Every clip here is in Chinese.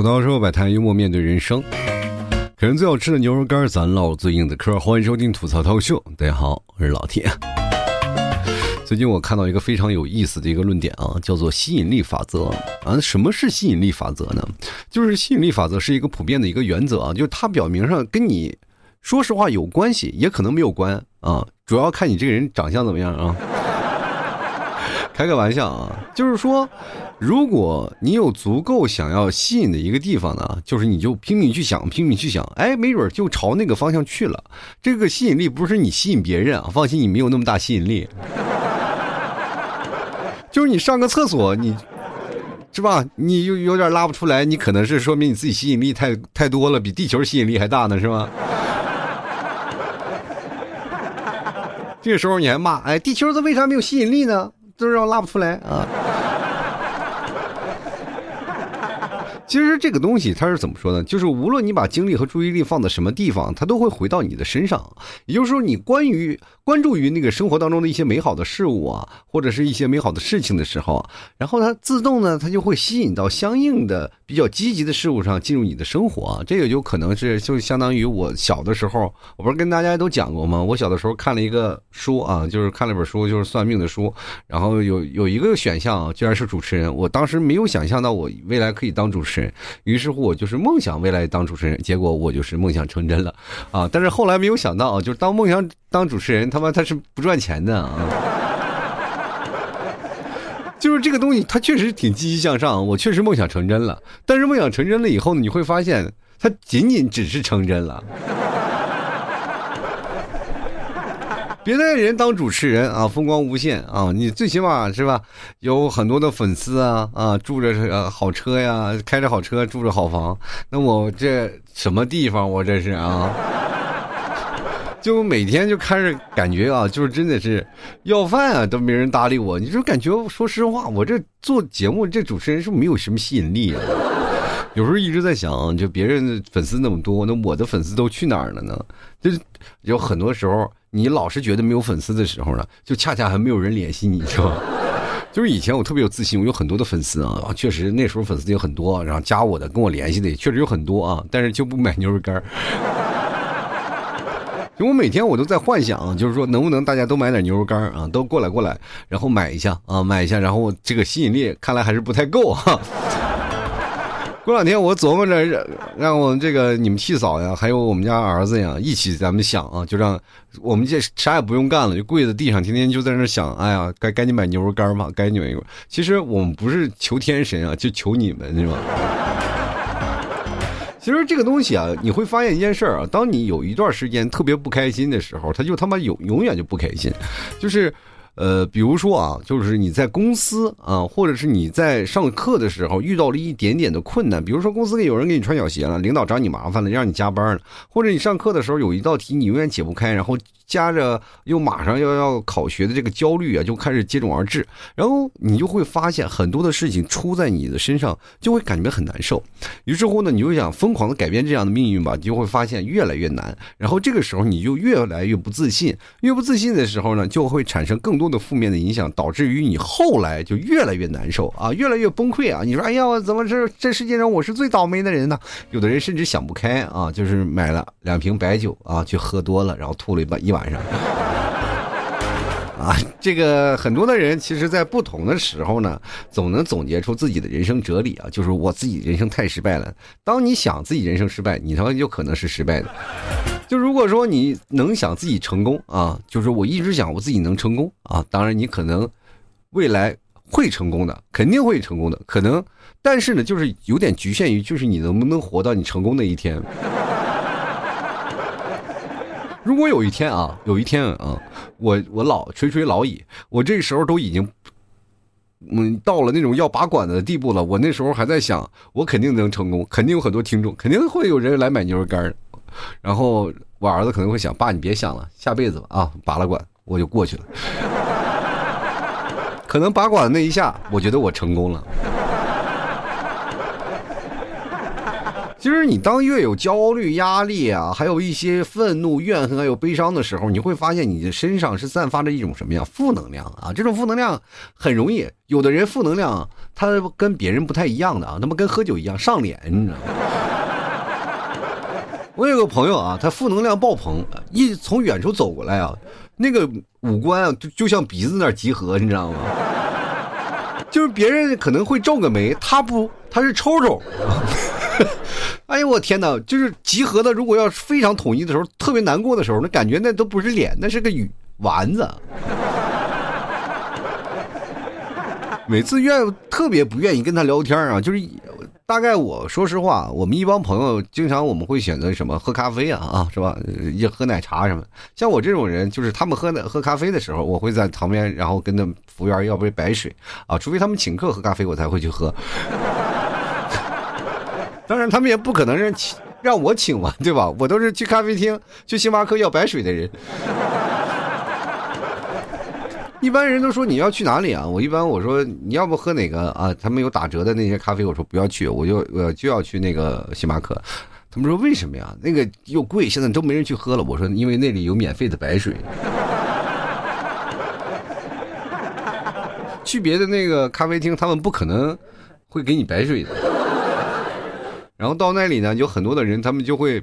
吐槽社会百态，幽默面对人生。啃人最好吃的牛肉干，咱唠最硬的嗑。欢迎收听吐槽涛秀，大家好，我是老铁。最近我看到一个非常有意思的一个论点啊，叫做吸引力法则啊。什么是吸引力法则呢？就是吸引力法则是一个普遍的一个原则啊，就是它表明上跟你说实话有关系，也可能没有关啊，主要看你这个人长相怎么样啊。开个玩笑啊，就是说，如果你有足够想要吸引的一个地方呢，就是你就拼命去想，拼命去想，哎，没准就朝那个方向去了。这个吸引力不是你吸引别人啊，放心，你没有那么大吸引力。就是你上个厕所，你是吧？你有有点拉不出来，你可能是说明你自己吸引力太太多了，比地球吸引力还大呢，是吧？这个时候你还骂，哎，地球它为啥没有吸引力呢？都让我拉不出来啊！其实这个东西它是怎么说呢？就是无论你把精力和注意力放在什么地方，它都会回到你的身上。也就是说，你关于关注于那个生活当中的一些美好的事物啊，或者是一些美好的事情的时候，然后它自动呢，它就会吸引到相应的比较积极的事物上进入你的生活。这个就可能是就相当于我小的时候，我不是跟大家都讲过吗？我小的时候看了一个书啊，就是看了本书，就是算命的书，然后有有一个选项啊居然是主持人。我当时没有想象到我未来可以当主持人。于是乎，我就是梦想未来当主持人，结果我就是梦想成真了，啊！但是后来没有想到，就是当梦想当主持人，他妈他是不赚钱的啊！就是这个东西，他确实挺积极向上，我确实梦想成真了。但是梦想成真了以后，你会发现，它仅仅只是成真了。别的人当主持人啊，风光无限啊！你最起码是吧，有很多的粉丝啊啊，住着呃好车呀，开着好车，住着好房。那我这什么地方？我这是啊，就每天就开始感觉啊，就是真的是要饭啊，都没人搭理我。你就感觉说实话，我这做节目这主持人是没有什么吸引力啊。有时候一直在想，就别人的粉丝那么多，那我的粉丝都去哪儿了呢？就是有很多时候。你老是觉得没有粉丝的时候呢，就恰恰还没有人联系你，是吧？就是以前我特别有自信，我有很多的粉丝啊，确实那时候粉丝也很多，然后加我的、跟我联系的也确实有很多啊，但是就不买牛肉干儿。就我每天我都在幻想，就是说能不能大家都买点牛肉干啊，都过来过来，然后买一下啊，买一下，然后这个吸引力看来还是不太够哈。过两天我琢磨着让让我们这个你们七嫂呀，还有我们家儿子呀，一起咱们想啊，就让我们这啥也不用干了，就跪在地上，天天就在那想，哎呀，该赶紧买牛肉干嘛，赶紧买牛肉。其实我们不是求天神啊，就求你们，是吧？其实这个东西啊，你会发现一件事儿啊，当你有一段时间特别不开心的时候，他就他妈永永远就不开心，就是。呃，比如说啊，就是你在公司啊，或者是你在上课的时候遇到了一点点的困难，比如说公司里有人给你穿小鞋了，领导找你麻烦了，让你加班了，或者你上课的时候有一道题你永远解不开，然后。加着又马上要要考学的这个焦虑啊，就开始接踵而至，然后你就会发现很多的事情出在你的身上，就会感觉很难受。于是乎呢，你就想疯狂的改变这样的命运吧，你就会发现越来越难。然后这个时候你就越来越不自信，越不自信的时候呢，就会产生更多的负面的影响，导致于你后来就越来越难受啊，越来越崩溃啊。你说，哎呀，我怎么这这世界上我是最倒霉的人呢？有的人甚至想不开啊，就是买了两瓶白酒啊，去喝多了，然后吐了一晚一。晚上 啊，这个很多的人其实，在不同的时候呢，总能总结出自己的人生哲理啊，就是我自己人生太失败了。当你想自己人生失败，你他妈就可能是失败的。就如果说你能想自己成功啊，就是我一直想我自己能成功啊，当然你可能未来会成功的，肯定会成功的，可能，但是呢，就是有点局限于，就是你能不能活到你成功那一天。如果有一天啊，有一天啊，我我老垂垂老矣，我这时候都已经，嗯，到了那种要拔管子的地步了。我那时候还在想，我肯定能成功，肯定有很多听众，肯定会有人来买牛肉干然后我儿子可能会想，爸，你别想了，下辈子吧啊，拔了管我就过去了。可能拔管那一下，我觉得我成功了。其实你当越有焦虑、压力啊，还有一些愤怒、怨恨，还有悲伤的时候，你会发现你的身上是散发着一种什么样负能量啊？这种负能量很容易，有的人负能量他跟别人不太一样的啊，他们跟喝酒一样上脸，你知道吗？我有个朋友啊，他负能量爆棚，一从远处走过来啊，那个五官啊就就像鼻子那儿集合，你知道吗？就是别人可能会皱个眉，他不，他是抽抽。哎呦我天哪！就是集合的，如果要非常统一的时候，特别难过的时候，那感觉那都不是脸，那是个鱼丸子。每次愿特别不愿意跟他聊天啊，就是大概我说实话，我们一帮朋友经常我们会选择什么喝咖啡啊啊是吧？也喝奶茶什么。像我这种人，就是他们喝奶喝咖啡的时候，我会在旁边，然后跟那服务员要杯白水啊，除非他们请客喝咖啡，我才会去喝。当然，他们也不可能让请让我请嘛，对吧？我都是去咖啡厅、去星巴克要白水的人。一般人都说你要去哪里啊？我一般我说你要不喝哪个啊？他们有打折的那些咖啡，我说不要去，我就我就要去那个星巴克。他们说为什么呀？那个又贵，现在都没人去喝了。我说因为那里有免费的白水。去别的那个咖啡厅，他们不可能会给你白水的。然后到那里呢，有很多的人，他们就会，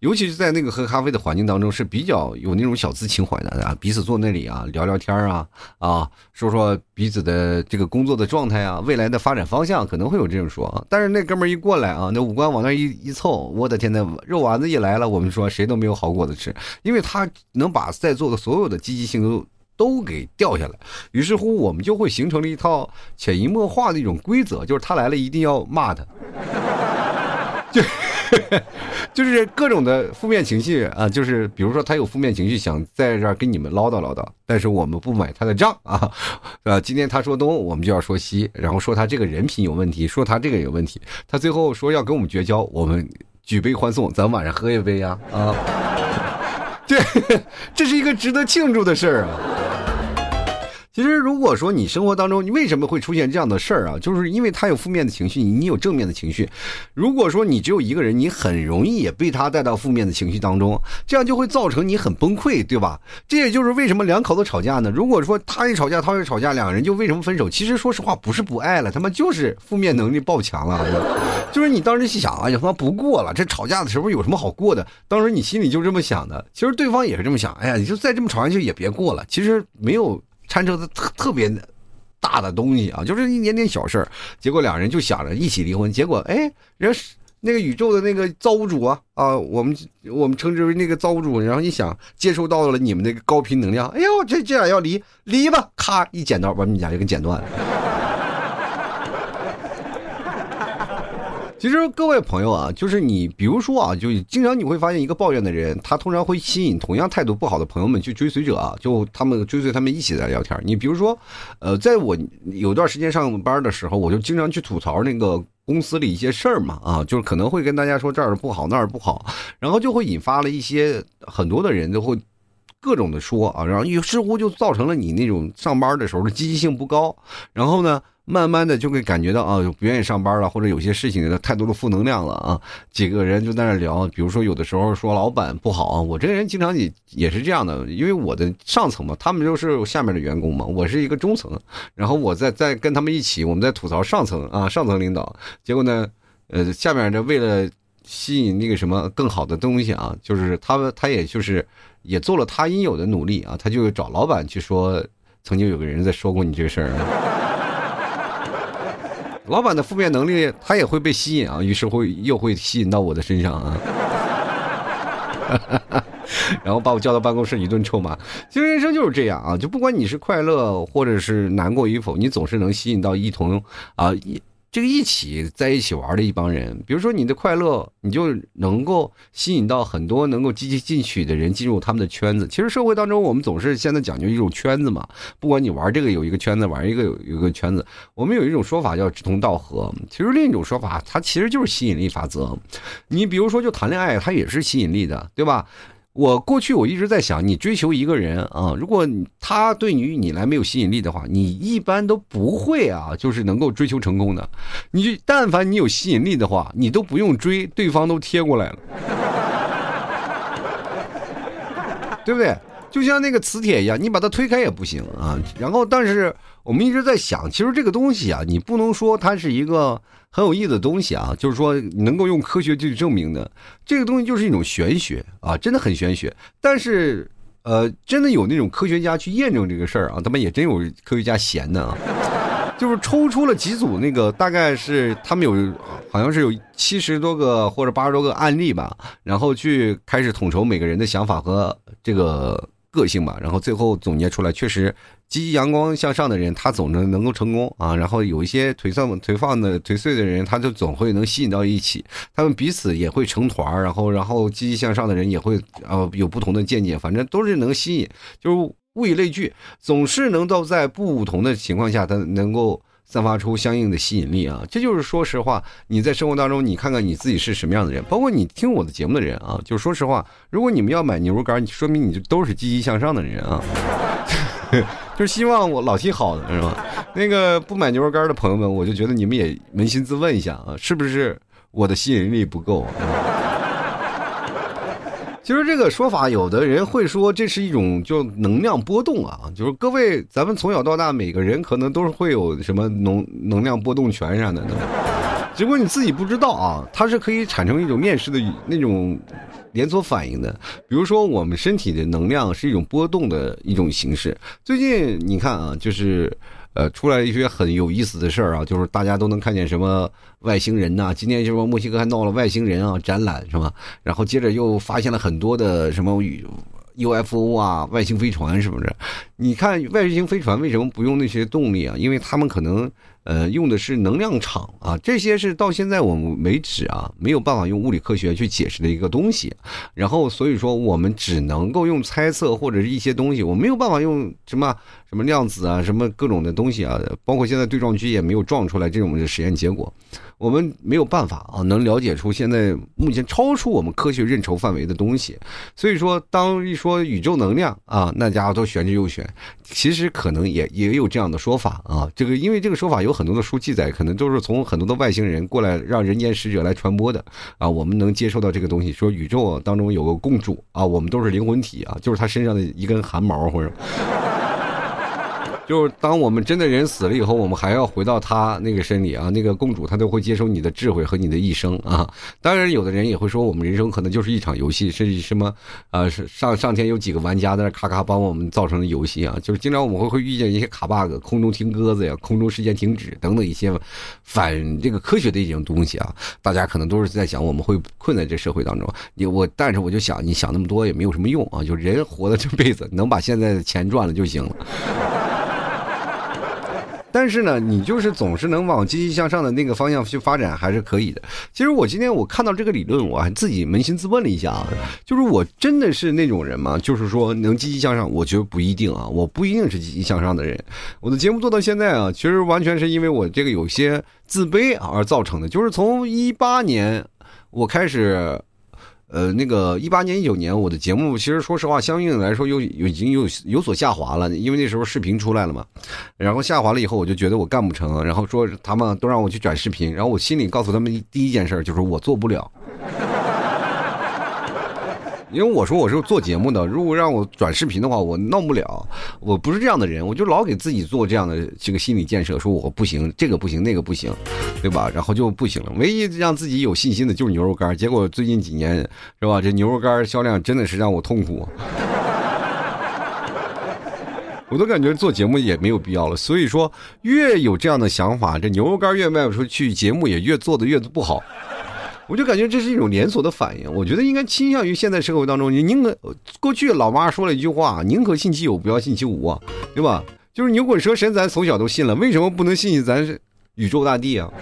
尤其是在那个喝咖啡的环境当中，是比较有那种小资情怀的啊，彼此坐那里啊，聊聊天啊，啊，说说彼此的这个工作的状态啊，未来的发展方向，可能会有这种说。但是那哥们儿一过来啊，那五官往那一一凑，我的天呐，肉丸子一来了，我们说谁都没有好果子吃，因为他能把在座的所有的积极性都都给掉下来。于是乎，我们就会形成了一套潜移默化的一种规则，就是他来了一定要骂他。就 就是各种的负面情绪啊，就是比如说他有负面情绪，想在这儿跟你们唠叨唠叨，但是我们不买他的账啊，啊，今天他说东，我们就要说西，然后说他这个人品有问题，说他这个有问题，他最后说要跟我们绝交，我们举杯欢送，咱晚上喝一杯呀啊，对，这是一个值得庆祝的事儿啊。其实，如果说你生活当中你为什么会出现这样的事儿啊？就是因为他有负面的情绪，你有正面的情绪。如果说你只有一个人，你很容易也被他带到负面的情绪当中，这样就会造成你很崩溃，对吧？这也就是为什么两口子吵架呢？如果说他一吵架，他一吵架，两个人就为什么分手？其实说实话，不是不爱了，他妈就是负面能力爆强了。就是你当时心想，哎呀，他妈不过了，这吵架的时候有什么好过的？当时你心里就这么想的。其实对方也是这么想，哎呀，你就再这么吵下去也别过了。其实没有。掺扯的特特别大的东西啊，就是一点点小事儿，结果两人就想着一起离婚，结果哎，人那个宇宙的那个造物主啊啊，我们我们称之为那个造物主，然后一想接收到了你们那个高频能量，哎呦，这这俩要离离吧，咔一剪刀把你们俩就给剪断了。其实各位朋友啊，就是你，比如说啊，就经常你会发现一个抱怨的人，他通常会吸引同样态度不好的朋友们去追随者啊，就他们追随他们一起在聊天。你比如说，呃，在我有段时间上班的时候，我就经常去吐槽那个公司里一些事儿嘛，啊，就是可能会跟大家说这儿不好那儿不好，然后就会引发了一些很多的人都会各种的说啊，然后于是乎就造成了你那种上班的时候的积极性不高，然后呢。慢慢的就会感觉到啊，不愿意上班了，或者有些事情的太多的负能量了啊。几个人就在那聊，比如说有的时候说老板不好啊，我这个人经常也也是这样的，因为我的上层嘛，他们就是下面的员工嘛，我是一个中层，然后我在在跟他们一起，我们在吐槽上层啊，上层领导。结果呢，呃，下面的为了吸引那个什么更好的东西啊，就是他们他也就是也做了他应有的努力啊，他就找老板去说，曾经有个人在说过你这个事儿。老板的负面能力，他也会被吸引啊，于是会又会吸引到我的身上啊，然后把我叫到办公室一顿臭骂。其实人生就是这样啊，就不管你是快乐或者是难过与否，你总是能吸引到一同啊一。这个一起在一起玩的一帮人，比如说你的快乐，你就能够吸引到很多能够积极进取的人进入他们的圈子。其实社会当中，我们总是现在讲究一种圈子嘛，不管你玩这个有一个圈子，玩一个有有一个圈子。我们有一种说法叫志同道合，其实另一种说法，它其实就是吸引力法则。你比如说就谈恋爱，它也是吸引力的，对吧？我过去我一直在想，你追求一个人啊，如果他对于你来没有吸引力的话，你一般都不会啊，就是能够追求成功的。你但凡你有吸引力的话，你都不用追，对方都贴过来了，对不对？就像那个磁铁一样，你把它推开也不行啊。然后，但是我们一直在想，其实这个东西啊，你不能说它是一个很有意思的东西啊，就是说能够用科学去证明的。这个东西就是一种玄学啊，真的很玄学。但是，呃，真的有那种科学家去验证这个事儿啊，他们也真有科学家闲的啊，就是抽出了几组那个，大概是他们有好像是有七十多个或者八十多个案例吧，然后去开始统筹每个人的想法和这个。个性嘛，然后最后总结出来，确实积极阳光向上的人，他总能能够成功啊。然后有一些颓丧、颓放的、颓废的人，他就总会能吸引到一起，他们彼此也会成团然后，然后积极向上的人也会呃有不同的见解，反正都是能吸引，就是物以类聚，总是能够在不同的情况下，他能够。散发出相应的吸引力啊！这就是说实话，你在生活当中，你看看你自己是什么样的人，包括你听我的节目的人啊，就说实话，如果你们要买牛肉干，说明你就都是积极向上的人啊，就是希望我老提好的是吧？那个不买牛肉干的朋友们，我就觉得你们也扪心自问一下啊，是不是我的吸引力不够？其实这个说法，有的人会说这是一种就能量波动啊，就是各位，咱们从小到大，每个人可能都是会有什么能能量波动拳啥的，只不过你自己不知道啊，它是可以产生一种面试的那种连锁反应的。比如说，我们身体的能量是一种波动的一种形式。最近你看啊，就是。呃，出来一些很有意思的事儿啊，就是大家都能看见什么外星人呐。今天就说墨西哥还闹了外星人啊展览是吧？然后接着又发现了很多的什么 UFO 啊，外星飞船是不是？你看外星飞船为什么不用那些动力啊？因为他们可能。呃，用的是能量场啊，这些是到现在我们为止啊没有办法用物理科学去解释的一个东西。然后所以说我们只能够用猜测或者是一些东西，我没有办法用什么什么量子啊，什么各种的东西啊，包括现在对撞机也没有撞出来这种的实验结果。我们没有办法啊，能了解出现在目前超出我们科学认筹范围的东西。所以说，当一说宇宙能量啊，那家伙都玄之又玄。其实可能也也有这样的说法啊，这个因为这个说法有很多的书记载，可能都是从很多的外星人过来让人间使者来传播的啊。我们能接受到这个东西，说宇宙当中有个共主啊，我们都是灵魂体啊，就是他身上的一根汗毛或者。就是当我们真的人死了以后，我们还要回到他那个身里啊，那个公主她都会接收你的智慧和你的一生啊。当然，有的人也会说，我们人生可能就是一场游戏，甚至什么啊，上上天有几个玩家在那咔咔帮我们造成的游戏啊。就是经常我们会会遇见一些卡 bug，空中听鸽子呀，空中时间停止等等一些反这个科学的一种东西啊。大家可能都是在想，我们会困在这社会当中。你我，但是我就想，你想那么多也没有什么用啊。就人活的这辈子，能把现在的钱赚了就行了。但是呢，你就是总是能往积极向上的那个方向去发展，还是可以的。其实我今天我看到这个理论，我还自己扪心自问了一下啊，就是我真的是那种人吗？就是说能积极向上，我觉得不一定啊，我不一定是积极向上的人。我的节目做到现在啊，其实完全是因为我这个有些自卑而造成的。就是从一八年我开始。呃，那个一八年、一九年，我的节目其实说实话，相应来说又有已经有有所下滑了，因为那时候视频出来了嘛。然后下滑了以后，我就觉得我干不成，然后说他们都让我去转视频，然后我心里告诉他们第一件事就是我做不了。因为我说我是做节目的，如果让我转视频的话，我弄不了。我不是这样的人，我就老给自己做这样的这个心理建设，说我不行，这个不行，那个不行，对吧？然后就不行了。唯一让自己有信心的就是牛肉干。结果最近几年是吧，这牛肉干销量真的是让我痛苦。我都感觉做节目也没有必要了。所以说，越有这样的想法，这牛肉干越卖不出去，节目也越做的越不好。我就感觉这是一种连锁的反应，我觉得应该倾向于现在社会当中，你宁可过去老妈说了一句话，宁可信其有，不要信其无啊，对吧？就是牛鬼蛇神，咱从小都信了，为什么不能信信咱是宇宙大地啊？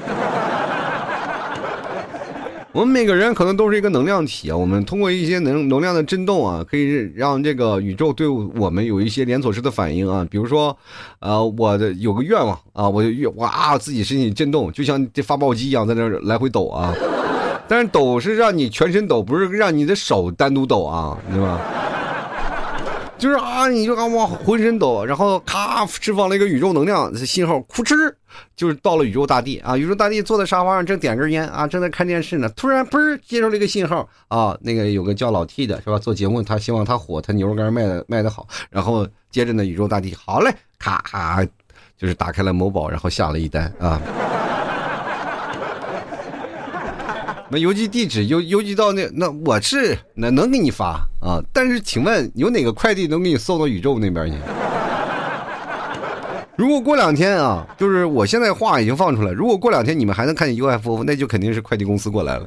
我们每个人可能都是一个能量体啊，我们通过一些能能量的震动啊，可以让这个宇宙对我们有一些连锁式的反应啊，比如说，呃，我的有个愿望啊，我就哇自己身体震动，就像这发报机一样在那来回抖啊。但是抖是让你全身抖，不是让你的手单独抖啊，对吧？就是啊，你就啊往浑身抖，然后咔释放了一个宇宙能量信号，哭哧，就是到了宇宙大地啊。宇宙大地坐在沙发上正点根烟啊，正在看电视呢，突然嘣接收了一个信号啊，那个有个叫老 T 的是吧？做节目他希望他火，他牛肉干卖的卖的好，然后接着呢宇宙大地好嘞，咔咔就是打开了某宝，然后下了一单啊。那邮寄地址邮邮寄到那那我是那能给你发啊，但是请问有哪个快递能给你送到宇宙那边去？如果过两天啊，就是我现在话已经放出来，如果过两天你们还能看见 UFO，那就肯定是快递公司过来了，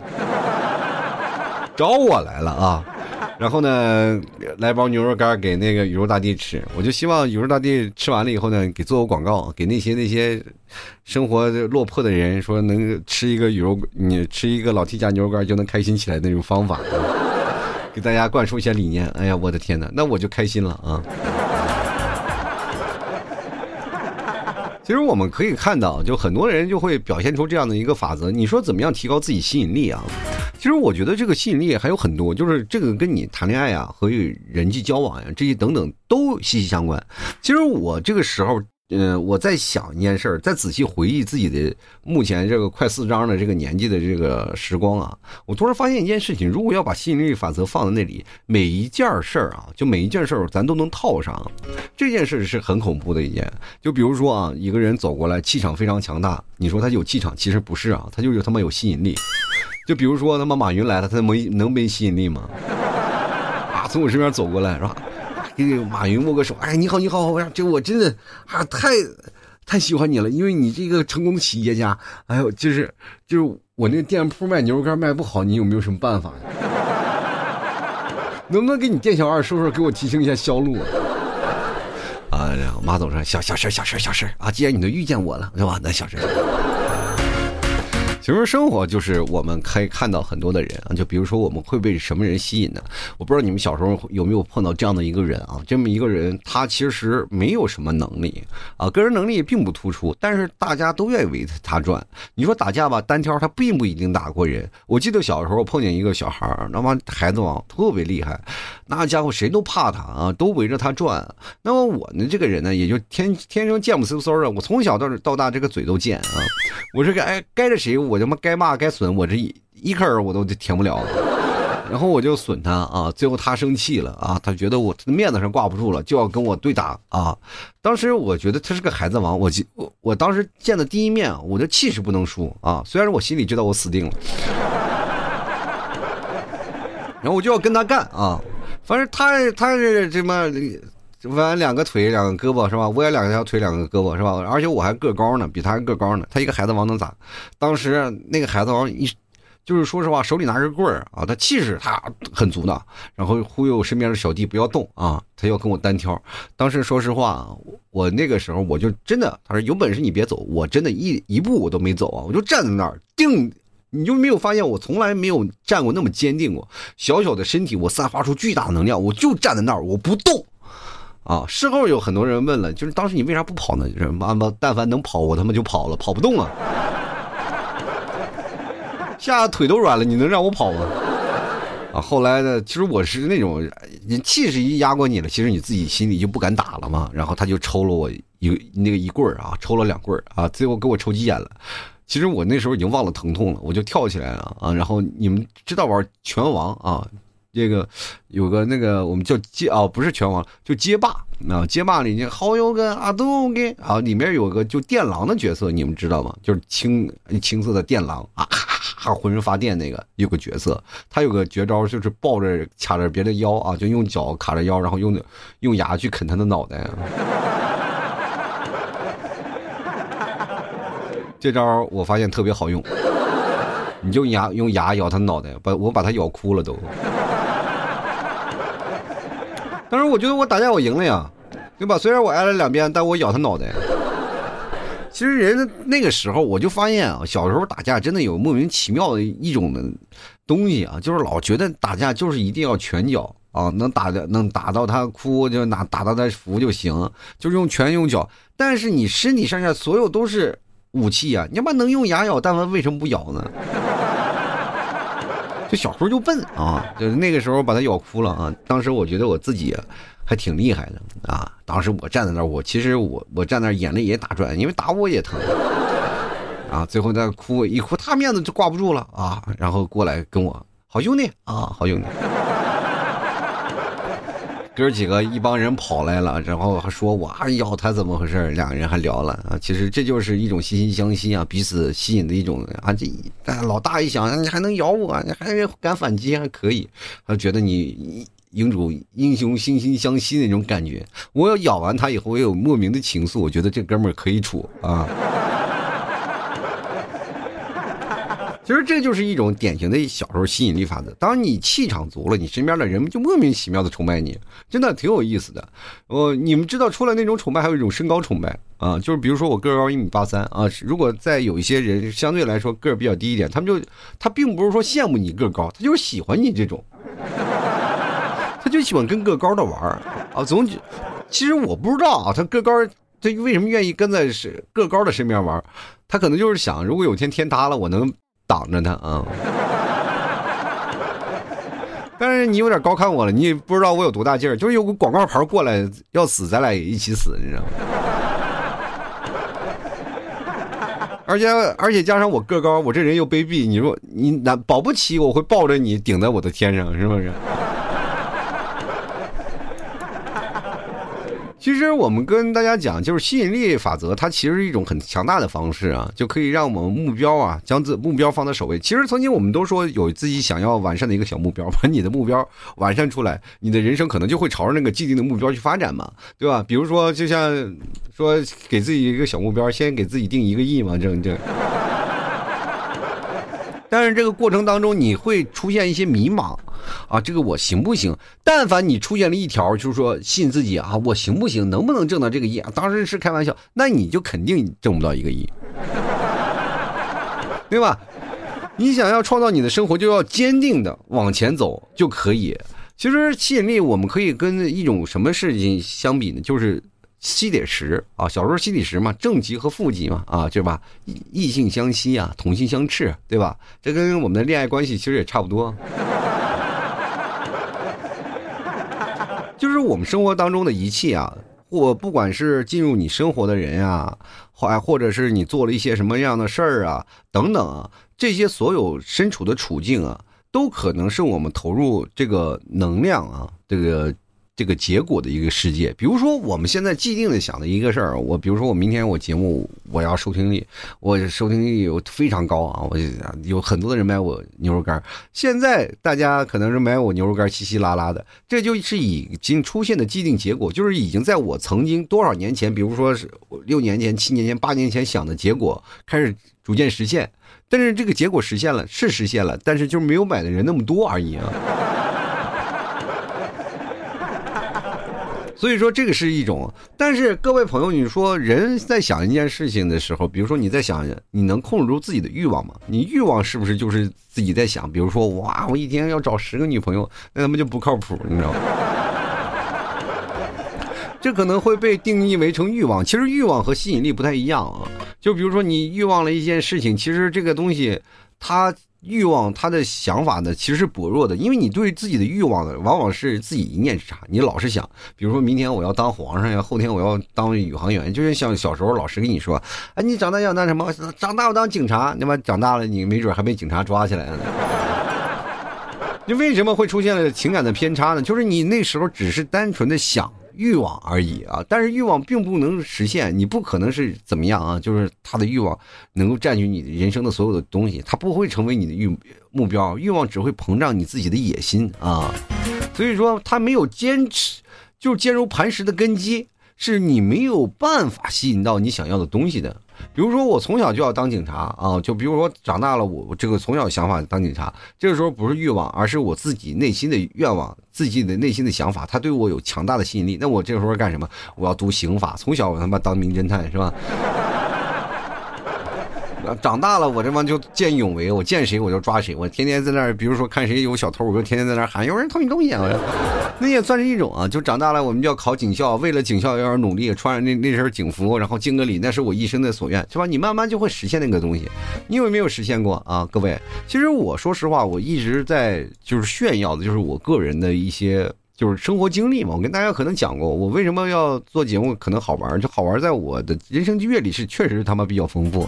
找我来了啊。然后呢，来包牛肉干给那个宇宙大帝吃，我就希望宇宙大帝吃完了以后呢，给做个广告，给那些那些生活落魄的人说，能吃一个宇宙，你吃一个老 T 家牛肉干就能开心起来那种方法，给大家灌输一些理念。哎呀，我的天哪，那我就开心了啊！其实我们可以看到，就很多人就会表现出这样的一个法则。你说怎么样提高自己吸引力啊？其实我觉得这个吸引力还有很多，就是这个跟你谈恋爱啊和与人际交往呀这些等等都息息相关。其实我这个时候。嗯，我在想一件事儿，在仔细回忆自己的目前这个快四张的这个年纪的这个时光啊，我突然发现一件事情：如果要把吸引力法则放在那里，每一件事儿啊，就每一件事儿咱都能套上，这件事是很恐怖的一件。就比如说啊，一个人走过来，气场非常强大，你说他有气场，其实不是啊，他就是他妈有吸引力。就比如说他妈马云来了，他没能没吸引力吗？啊，从我身边走过来是吧？给马云握个手，哎，你好，你好，我这我真的啊，太太喜欢你了，因为你这个成功的企业家，哎呦，就是就是我那个店铺卖牛肉干卖不好，你有没有什么办法呀？能不能给你店小二说说，给我提升一下销路啊？呀，马总说小小事小事小事啊，既然你都遇见我了，是吧？那小事。其实生活就是我们可以看到很多的人啊，就比如说我们会被什么人吸引呢？我不知道你们小时候有没有碰到这样的一个人啊？这么一个人，他其实没有什么能力啊，个人能力并不突出，但是大家都愿意围着他转。你说打架吧，单挑他并不一定打过人。我记得小时候碰见一个小孩儿，那帮孩子王特别厉害，那家伙谁都怕他啊，都围着他转。那么我呢，这个人呢，也就天天生贱不嗖嗖的，我从小到到大这个嘴都贱啊。我是该该着谁我。他妈该骂该损，我这一一根我都舔不了，然后我就损他啊，最后他生气了啊，他觉得我面子上挂不住了，就要跟我对打啊。当时我觉得他是个孩子王，我我我当时见的第一面，我的气势不能输啊，虽然我心里知道我死定了，然后我就要跟他干啊，反正他他是这么。弯两个腿，两个胳膊是吧？我也两条腿，两个胳膊是吧？而且我还个高呢，比他还个高呢。他一个孩子王能咋？当时那个孩子王一，就是说实话，手里拿着棍儿啊，他气势他很足的，然后忽悠身边的小弟不要动啊，他要跟我单挑。当时说实话，我那个时候我就真的，他说有本事你别走，我真的一一步我都没走啊，我就站在那儿定。你就没有发现我从来没有站过那么坚定过？小小的身体我散发出巨大能量，我就站在那儿我不动。啊！事后有很多人问了，就是当时你为啥不跑呢？就是妈妈，但凡能跑，我他妈就跑了，跑不动啊！吓腿都软了，你能让我跑吗？啊！后来呢，其实我是那种，你气势一压过你了，其实你自己心里就不敢打了嘛。然后他就抽了我一那个一棍儿啊，抽了两棍儿啊，最后给我抽急眼了。其实我那时候已经忘了疼痛了，我就跳起来了啊！然后你们知道玩拳王啊？这个有个那个我们叫街哦，不是拳王，就街霸啊。街霸里面好有个阿杜给啊，里面有个就电狼的角色，你们知道吗？就是青青色的电狼 啊，浑身发电那个有个角色，他有个绝招就是抱着卡着别的腰啊，就用脚卡着腰，然后用用牙去啃他的脑袋。这招我发现特别好用，你就牙用牙咬他脑袋，把我把他咬哭了都。当时我觉得我打架我赢了呀，对吧？虽然我挨了两鞭，但我咬他脑袋。其实人那个时候我就发现啊，小时候打架真的有莫名其妙的一种东西啊，就是老觉得打架就是一定要拳脚啊，能打的能打到他哭就拿打到他服就行，就是用拳用脚。但是你身体上下所有都是武器啊，你他妈能用牙咬，但凡为什么不咬呢？就小时候就笨啊，就是那个时候把他咬哭了啊。当时我觉得我自己还挺厉害的啊。当时我站在那儿，我其实我我站那儿眼泪也打转，因为打我也疼啊。最后他哭一哭，他面子就挂不住了啊，然后过来跟我好兄弟啊，好兄弟。哥几个一帮人跑来了，然后还说我咬他怎么回事？两个人还聊了啊。其实这就是一种惺惺相惜啊，彼此吸引的一种啊。这老大一想，你还能咬我，你还敢反击，还可以，他觉得你英主英雄惺惺相惜那种感觉。我要咬完他以后，我有莫名的情愫，我觉得这哥们儿可以处啊。其实这就是一种典型的小时候吸引力法则。当你气场足了，你身边的人就莫名其妙的崇拜你，真的挺有意思的。我你们知道，除了那种崇拜，还有一种身高崇拜啊，就是比如说我个高一米八三啊，如果在有一些人相对来说个儿比较低一点，他们就他并不是说羡慕你个高，他就是喜欢你这种，他就喜欢跟个高的玩啊。总其实我不知道啊，他个高他为什么愿意跟在是个高的身边玩，他可能就是想，如果有天天塌了，我能。挡着他啊！但是你有点高看我了，你也不知道我有多大劲儿，就是有个广告牌过来要死，咱俩也一起死，你知道吗？而且而且加上我个高，我这人又卑鄙，你说你难保不齐我会抱着你顶在我的天上，是不是？其实我们跟大家讲，就是吸引力法则，它其实是一种很强大的方式啊，就可以让我们目标啊，将自目标放在首位。其实曾经我们都说有自己想要完善的一个小目标，把你的目标完善出来，你的人生可能就会朝着那个既定的目标去发展嘛，对吧？比如说，就像说给自己一个小目标，先给自己定一个亿嘛，这这。但是这个过程当中，你会出现一些迷茫。啊，这个我行不行？但凡你出现了一条，就是说信自己啊，我行不行？能不能挣到这个亿？当时是开玩笑，那你就肯定挣不到一个亿，对吧？你想要创造你的生活，就要坚定的往前走就可以。其实吸引力，我们可以跟一种什么事情相比呢？就是吸铁石啊，小时候吸铁石嘛，正极和负极嘛，啊，对吧？异性相吸啊，同性相斥，对吧？这跟我们的恋爱关系其实也差不多。就是我们生活当中的一切啊，或不管是进入你生活的人啊，或或者是你做了一些什么样的事儿啊，等等啊，这些所有身处的处境啊，都可能是我们投入这个能量啊，这个。这个结果的一个世界，比如说我们现在既定的想的一个事儿，我比如说我明天我节目我要收听率，我收听率有非常高啊，我有很多的人买我牛肉干。现在大家可能是买我牛肉干稀稀拉拉的，这就是已经出现的既定结果，就是已经在我曾经多少年前，比如说是六年前、七年前、八年前想的结果开始逐渐实现。但是这个结果实现了，是实现了，但是就是没有买的人那么多而已啊。所以说这个是一种，但是各位朋友，你说人在想一件事情的时候，比如说你在想你能控制住自己的欲望吗？你欲望是不是就是自己在想？比如说哇，我一天要找十个女朋友，那他妈就不靠谱，你知道吗？这可能会被定义为成欲望。其实欲望和吸引力不太一样啊。就比如说你欲望了一件事情，其实这个东西它。欲望，他的想法呢，其实是薄弱的，因为你对自己的欲望呢，往往是自己一念之差。你老是想，比如说明天我要当皇上呀，后天我要当宇航员，就是像小时候老师跟你说，哎，你长大要当什么？长大要当警察，那么长大了你没准还被警察抓起来了。你为什么会出现了情感的偏差呢？就是你那时候只是单纯的想。欲望而已啊，但是欲望并不能实现，你不可能是怎么样啊？就是他的欲望能够占据你人生的所有的东西，他不会成为你的欲目标，欲望只会膨胀你自己的野心啊。所以说，他没有坚持，就是坚如磐石的根基，是你没有办法吸引到你想要的东西的。比如说，我从小就要当警察啊，就比如说长大了，我这个从小想法当警察，这个时候不是欲望，而是我自己内心的愿望，自己的内心的想法，他对我有强大的吸引力。那我这个时候干什么？我要读刑法，从小我他妈当名侦探是吧？长大了，我这帮就见义勇为，我见谁我就抓谁，我天天在那儿，比如说看谁有小偷，我就天天在那儿喊有人偷你东西，我那也算是一种啊。就长大了，我们就要考警校，为了警校要努力，穿上那那身警服，然后敬个礼，那是我一生的所愿，是吧？你慢慢就会实现那个东西。你有没有实现过啊，各位？其实我说实话，我一直在就是炫耀的，就是我个人的一些。就是生活经历嘛，我跟大家可能讲过，我为什么要做节目，可能好玩，就好玩在我的人生阅历是确实他妈比较丰富，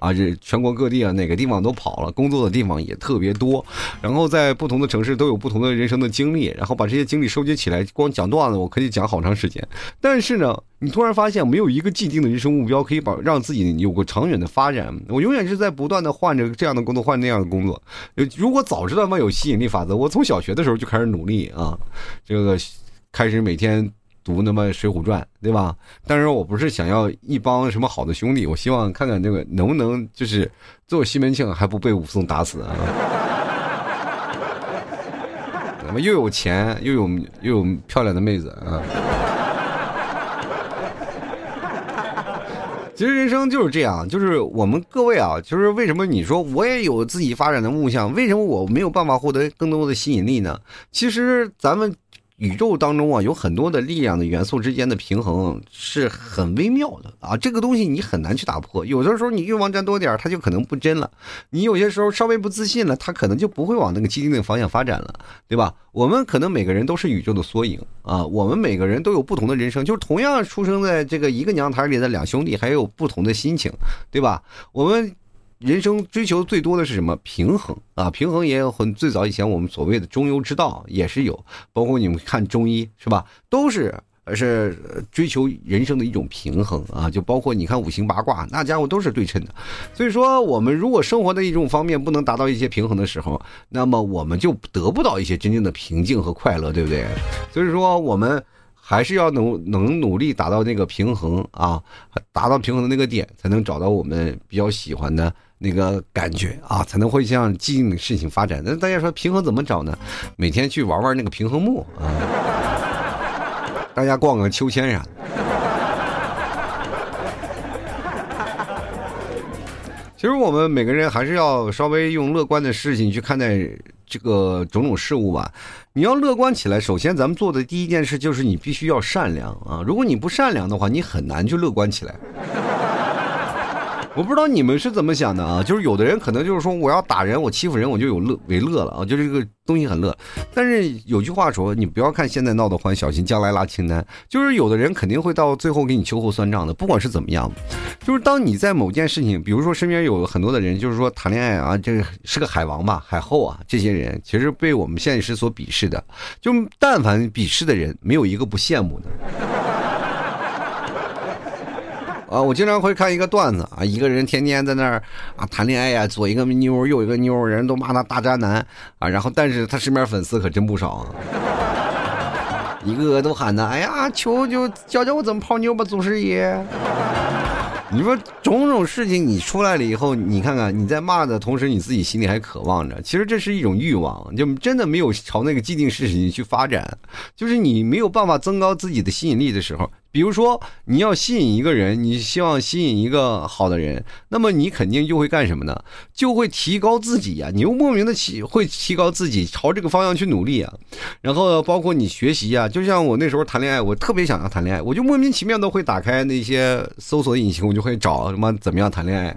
啊，这全国各地啊，哪个地方都跑了，工作的地方也特别多，然后在不同的城市都有不同的人生的经历，然后把这些经历收集起来，光讲段子我可以讲好长时间，但是呢。你突然发现没有一个既定的人生目标可以把让自己有个长远的发展。我永远是在不断的换着这样的工作，换那样的工作。如果早知道嘛有吸引力法则，我从小学的时候就开始努力啊，这个开始每天读那么《水浒传》，对吧？但是我不是想要一帮什么好的兄弟，我希望看看这个能不能就是做西门庆还不被武松打死啊？怎么又有钱又有又有漂亮的妹子啊？其实人生就是这样，就是我们各位啊，就是为什么你说我也有自己发展的梦想，为什么我没有办法获得更多的吸引力呢？其实咱们。宇宙当中啊，有很多的力量的元素之间的平衡是很微妙的啊，这个东西你很难去打破。有的时候你欲望占多点，它就可能不真了；你有些时候稍微不自信了，它可能就不会往那个既定的方向发展了，对吧？我们可能每个人都是宇宙的缩影啊，我们每个人都有不同的人生，就是同样出生在这个一个娘胎里的两兄弟，还有不同的心情，对吧？我们。人生追求最多的是什么？平衡啊，平衡也有很最早以前我们所谓的中庸之道也是有，包括你们看中医是吧？都是是追求人生的一种平衡啊，就包括你看五行八卦，那家伙都是对称的。所以说，我们如果生活的一种方面不能达到一些平衡的时候，那么我们就得不到一些真正的平静和快乐，对不对？所以说，我们还是要能能努力达到那个平衡啊，达到平衡的那个点，才能找到我们比较喜欢的。那个感觉啊，才能会向既定的事情发展。那大家说平衡怎么找呢？每天去玩玩那个平衡木啊，大家逛个秋千啥的。其实我们每个人还是要稍微用乐观的事情去看待这个种种事物吧。你要乐观起来，首先咱们做的第一件事就是你必须要善良啊。如果你不善良的话，你很难去乐观起来。我不知道你们是怎么想的啊？就是有的人可能就是说，我要打人，我欺负人，我就有乐为乐了啊，就这个东西很乐。但是有句话说，你不要看现在闹得欢，小心将来拉清单。就是有的人肯定会到最后给你秋后算账的，不管是怎么样。就是当你在某件事情，比如说身边有很多的人，就是说谈恋爱啊，这是个海王吧、海后啊，这些人其实被我们现实所鄙视的。就但凡鄙视的人，没有一个不羡慕的。啊，我经常会看一个段子啊，一个人天天在那儿啊谈恋爱呀，左一个妞右一个妞，人都骂他大渣男啊，然后但是他身边粉丝可真不少啊，一个个都喊他，哎呀，求求教教我怎么泡妞吧，祖师爷。你说种种事情你出来了以后，你看看你在骂的同时，你自己心里还渴望着，其实这是一种欲望，就真的没有朝那个既定事情去发展，就是你没有办法增高自己的吸引力的时候。比如说，你要吸引一个人，你希望吸引一个好的人，那么你肯定就会干什么呢？就会提高自己呀，你又莫名的提会提高自己，朝这个方向去努力啊。然后包括你学习啊，就像我那时候谈恋爱，我特别想要谈恋爱，我就莫名其妙的会打开那些搜索引擎，我就会找什么怎么样谈恋爱，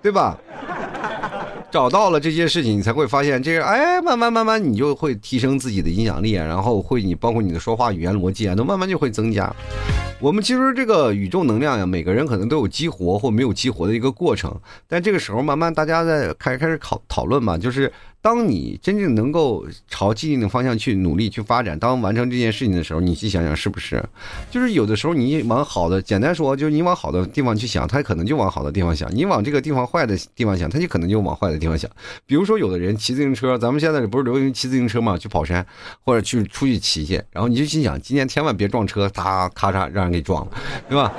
对吧？找到了这些事情，你才会发现这个，哎，慢慢慢慢，你就会提升自己的影响力，然后会你包括你的说话语言逻辑啊，都慢慢就会增加。我们其实这个宇宙能量呀，每个人可能都有激活或没有激活的一个过程，但这个时候慢慢大家在开开始讨讨论嘛，就是。当你真正能够朝既定的方向去努力去发展，当完成这件事情的时候，你去想想是不是？就是有的时候你往好的，简单说，就是你往好的地方去想，他可能就往好的地方想；你往这个地方坏的地方想，他就可能就往坏的地方想。比如说，有的人骑自行车，咱们现在不是流行骑自行车嘛，去跑山或者去出去骑去，然后你就心想，今天千万别撞车，他咔嚓让人给撞了，对吧？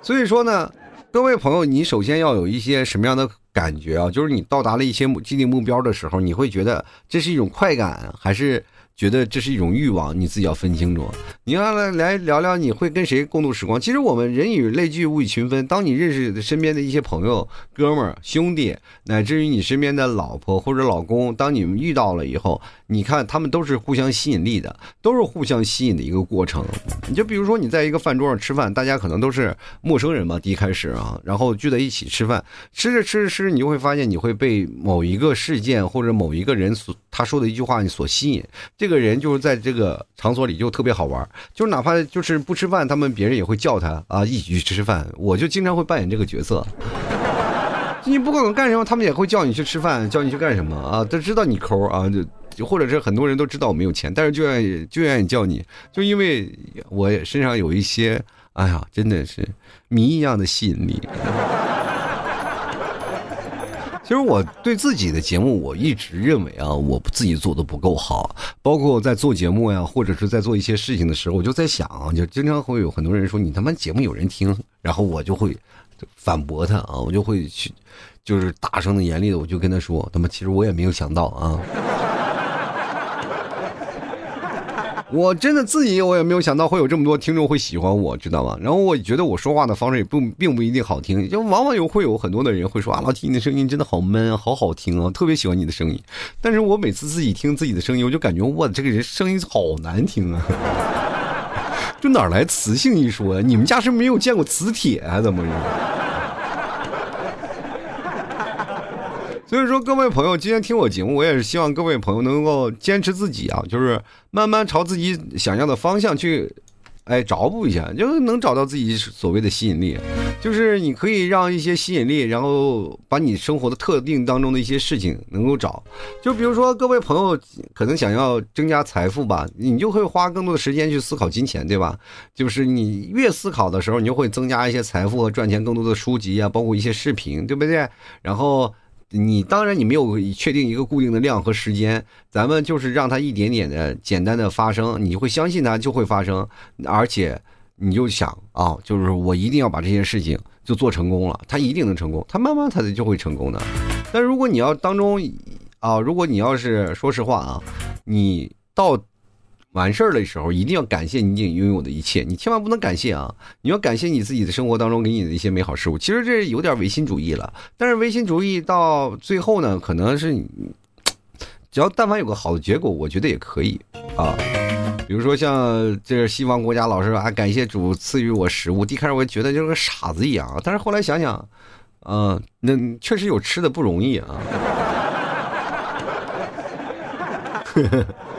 所以说呢。各位朋友，你首先要有一些什么样的感觉啊？就是你到达了一些既定目标的时候，你会觉得这是一种快感，还是觉得这是一种欲望，你自己要分清楚。你要来来聊聊，你会跟谁共度时光？其实我们人以类聚，物以群分。当你认识身边的一些朋友、哥们儿、兄弟，乃至于你身边的老婆或者老公，当你们遇到了以后，你看他们都是互相吸引力的，都是互相吸引的一个过程。你就比如说你在一个饭桌上吃饭，大家可能都是陌生人嘛，第一开始啊，然后聚在一起吃饭，吃着吃着吃，你就会发现你会被某一个事件或者某一个人所他说的一句话你所吸引。这个人就是在这个场所里就特别好玩，就是哪怕就是不吃饭，他们别人也会叫他啊一起去吃饭。我就经常会扮演这个角色，你不管干什么，他们也会叫你去吃饭，叫你去干什么啊？都知道你抠啊，就或者是很多人都知道我没有钱，但是就愿意就愿意叫你，就因为我身上有一些，哎呀，真的是谜一样的吸引力。其实我对自己的节目，我一直认为啊，我自己做的不够好。包括在做节目呀，或者是在做一些事情的时候，我就在想啊，就经常会有很多人说你他妈节目有人听，然后我就会反驳他啊，我就会去，就是大声的、严厉的，我就跟他说，他妈其实我也没有想到啊。我真的自己我也没有想到会有这么多听众会喜欢我，知道吗？然后我觉得我说话的方式也不并不一定好听，就往往有会有很多的人会说啊，老提你的声音真的好闷，好好听啊，特别喜欢你的声音。但是我每次自己听自己的声音，我就感觉我这个人声音好难听啊，就哪来磁性一说啊？你们家是没有见过磁铁啊？怎么着？所以说，各位朋友，今天听我节目，我也是希望各位朋友能够坚持自己啊，就是慢慢朝自己想要的方向去，哎，找补一下，就能找到自己所谓的吸引力。就是你可以让一些吸引力，然后把你生活的特定当中的一些事情能够找。就比如说，各位朋友可能想要增加财富吧，你就会花更多的时间去思考金钱，对吧？就是你越思考的时候，你就会增加一些财富和赚钱更多的书籍啊，包括一些视频，对不对？然后。你当然你没有确定一个固定的量和时间，咱们就是让它一点点的简单的发生，你会相信它就会发生，而且你就想啊，就是我一定要把这件事情就做成功了，它一定能成功，它慢慢它就会成功的。但如果你要当中啊，如果你要是说实话啊，你到。完事儿的时候，一定要感谢你已经拥有的一切，你千万不能感谢啊！你要感谢你自己的生活当中给你的一些美好事物。其实这有点唯心主义了，但是唯心主义到最后呢，可能是你只要但凡有个好的结果，我觉得也可以啊。比如说像这个西方国家老是啊，感谢主赐予我食物，一开始我觉得就是个傻子一样，但是后来想想，嗯，那确实有吃的不容易啊。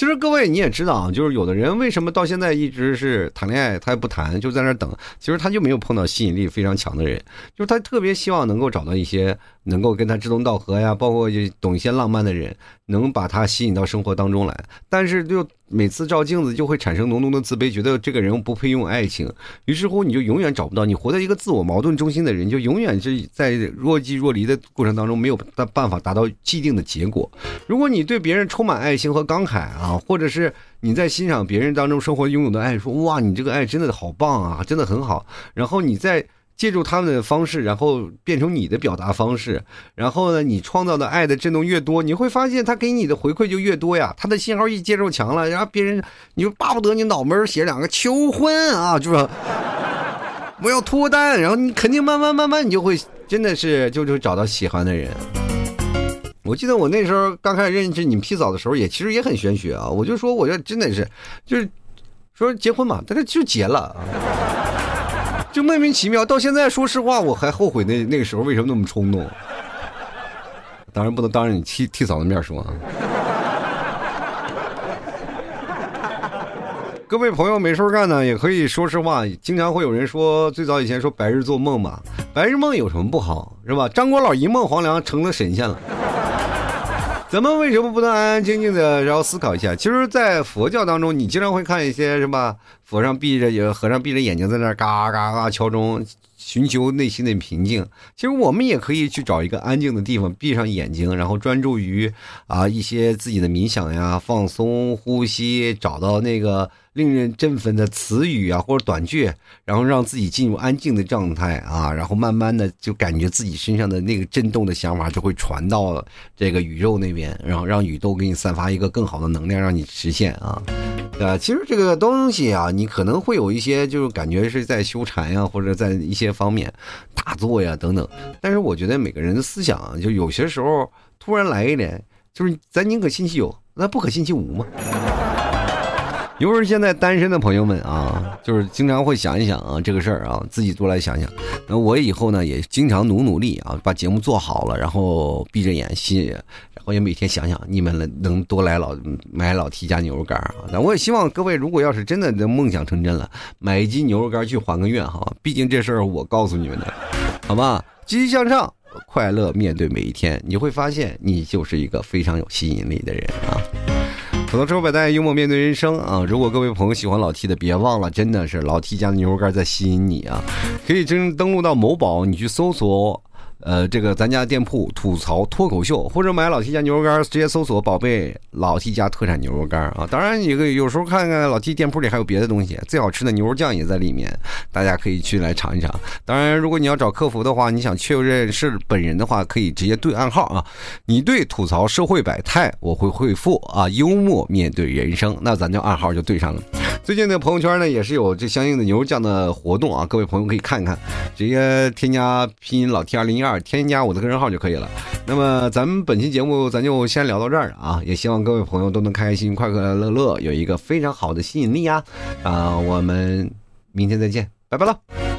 其实各位你也知道，就是有的人为什么到现在一直是谈恋爱，他也不谈，就在那等。其实他就没有碰到吸引力非常强的人，就是他特别希望能够找到一些能够跟他志同道合呀，包括就懂一些浪漫的人，能把他吸引到生活当中来。但是就每次照镜子就会产生浓浓的自卑，觉得这个人不配拥有爱情。于是乎你就永远找不到，你活在一个自我矛盾中心的人，就永远是在若即若离的过程当中没有办法达到既定的结果。如果你对别人充满爱心和慷慨啊。或者是你在欣赏别人当中生活拥有的爱，说哇，你这个爱真的好棒啊，真的很好。然后你在借助他们的方式，然后变成你的表达方式，然后呢，你创造的爱的震动越多，你会发现他给你的回馈就越多呀。他的信号一接受强了，然后别人你就巴不得你脑门写两个求婚啊，就说我要脱单，然后你肯定慢慢慢慢你就会真的是就就找到喜欢的人。我记得我那时候刚开始认识你们 P 嫂的时候，也其实也很玄学啊。我就说，我就真的是，就是说结婚嘛，但是就结了啊，就莫名其妙。到现在，说实话，我还后悔那那个时候为什么那么冲动。当然不能当着你替替嫂子面说啊。各位朋友没事干呢，也可以说实话。经常会有人说，最早以前说白日做梦嘛，白日梦有什么不好，是吧？张国老一梦黄粱成了神仙了。咱们为什么不能安安静静的，然后思考一下？其实，在佛教当中，你经常会看一些什么佛上闭着眼，和尚闭着眼睛在那嘎嘎嘎敲钟，寻求内心的平静。其实我们也可以去找一个安静的地方，闭上眼睛，然后专注于啊一些自己的冥想呀、放松呼吸，找到那个。令人振奋的词语啊，或者短句，然后让自己进入安静的状态啊，然后慢慢的就感觉自己身上的那个震动的想法就会传到这个宇宙那边，然后让宇宙给你散发一个更好的能量，让你实现啊。呃，其实这个东西啊，你可能会有一些就是感觉是在修禅呀，或者在一些方面打坐呀等等，但是我觉得每个人的思想就有些时候突然来一点，就是咱宁可信其有，那不可信其无嘛。尤其是现在单身的朋友们啊，就是经常会想一想啊这个事儿啊，自己多来想想。那我以后呢也经常努努力啊，把节目做好了，然后闭着眼心，然后也每天想想你们能能多来老买老提家牛肉干啊。那我也希望各位，如果要是真的能梦想成真了，买一斤牛肉干去还个愿哈。毕竟这事儿我告诉你们的，好吧？积极向上，快乐面对每一天，你会发现你就是一个非常有吸引力的人啊。吐槽车百代，幽默面对人生啊！如果各位朋友喜欢老 T 的，别忘了，真的是老 T 家的牛肉干在吸引你啊！可以真登录到某宝，你去搜索。呃，这个咱家店铺吐槽脱口秀，或者买老 T 家牛肉干，直接搜索“宝贝老 T 家特产牛肉干”啊。当然，你可以有时候看看老 T 店铺里还有别的东西，最好吃的牛肉酱也在里面，大家可以去来尝一尝。当然，如果你要找客服的话，你想确认是本人的话，可以直接对暗号啊。你对吐槽社会百态，我会回复啊。幽默面对人生，那咱就暗号就对上了。最近的朋友圈呢，也是有这相应的牛肉酱的活动啊，各位朋友可以看一看，直接添加拼音老 T 二零一二，添加我的个人号就可以了。那么咱们本期节目咱就先聊到这儿啊，也希望各位朋友都能开开心心、快快乐乐，有一个非常好的吸引力呀！啊，我们明天再见，拜拜了。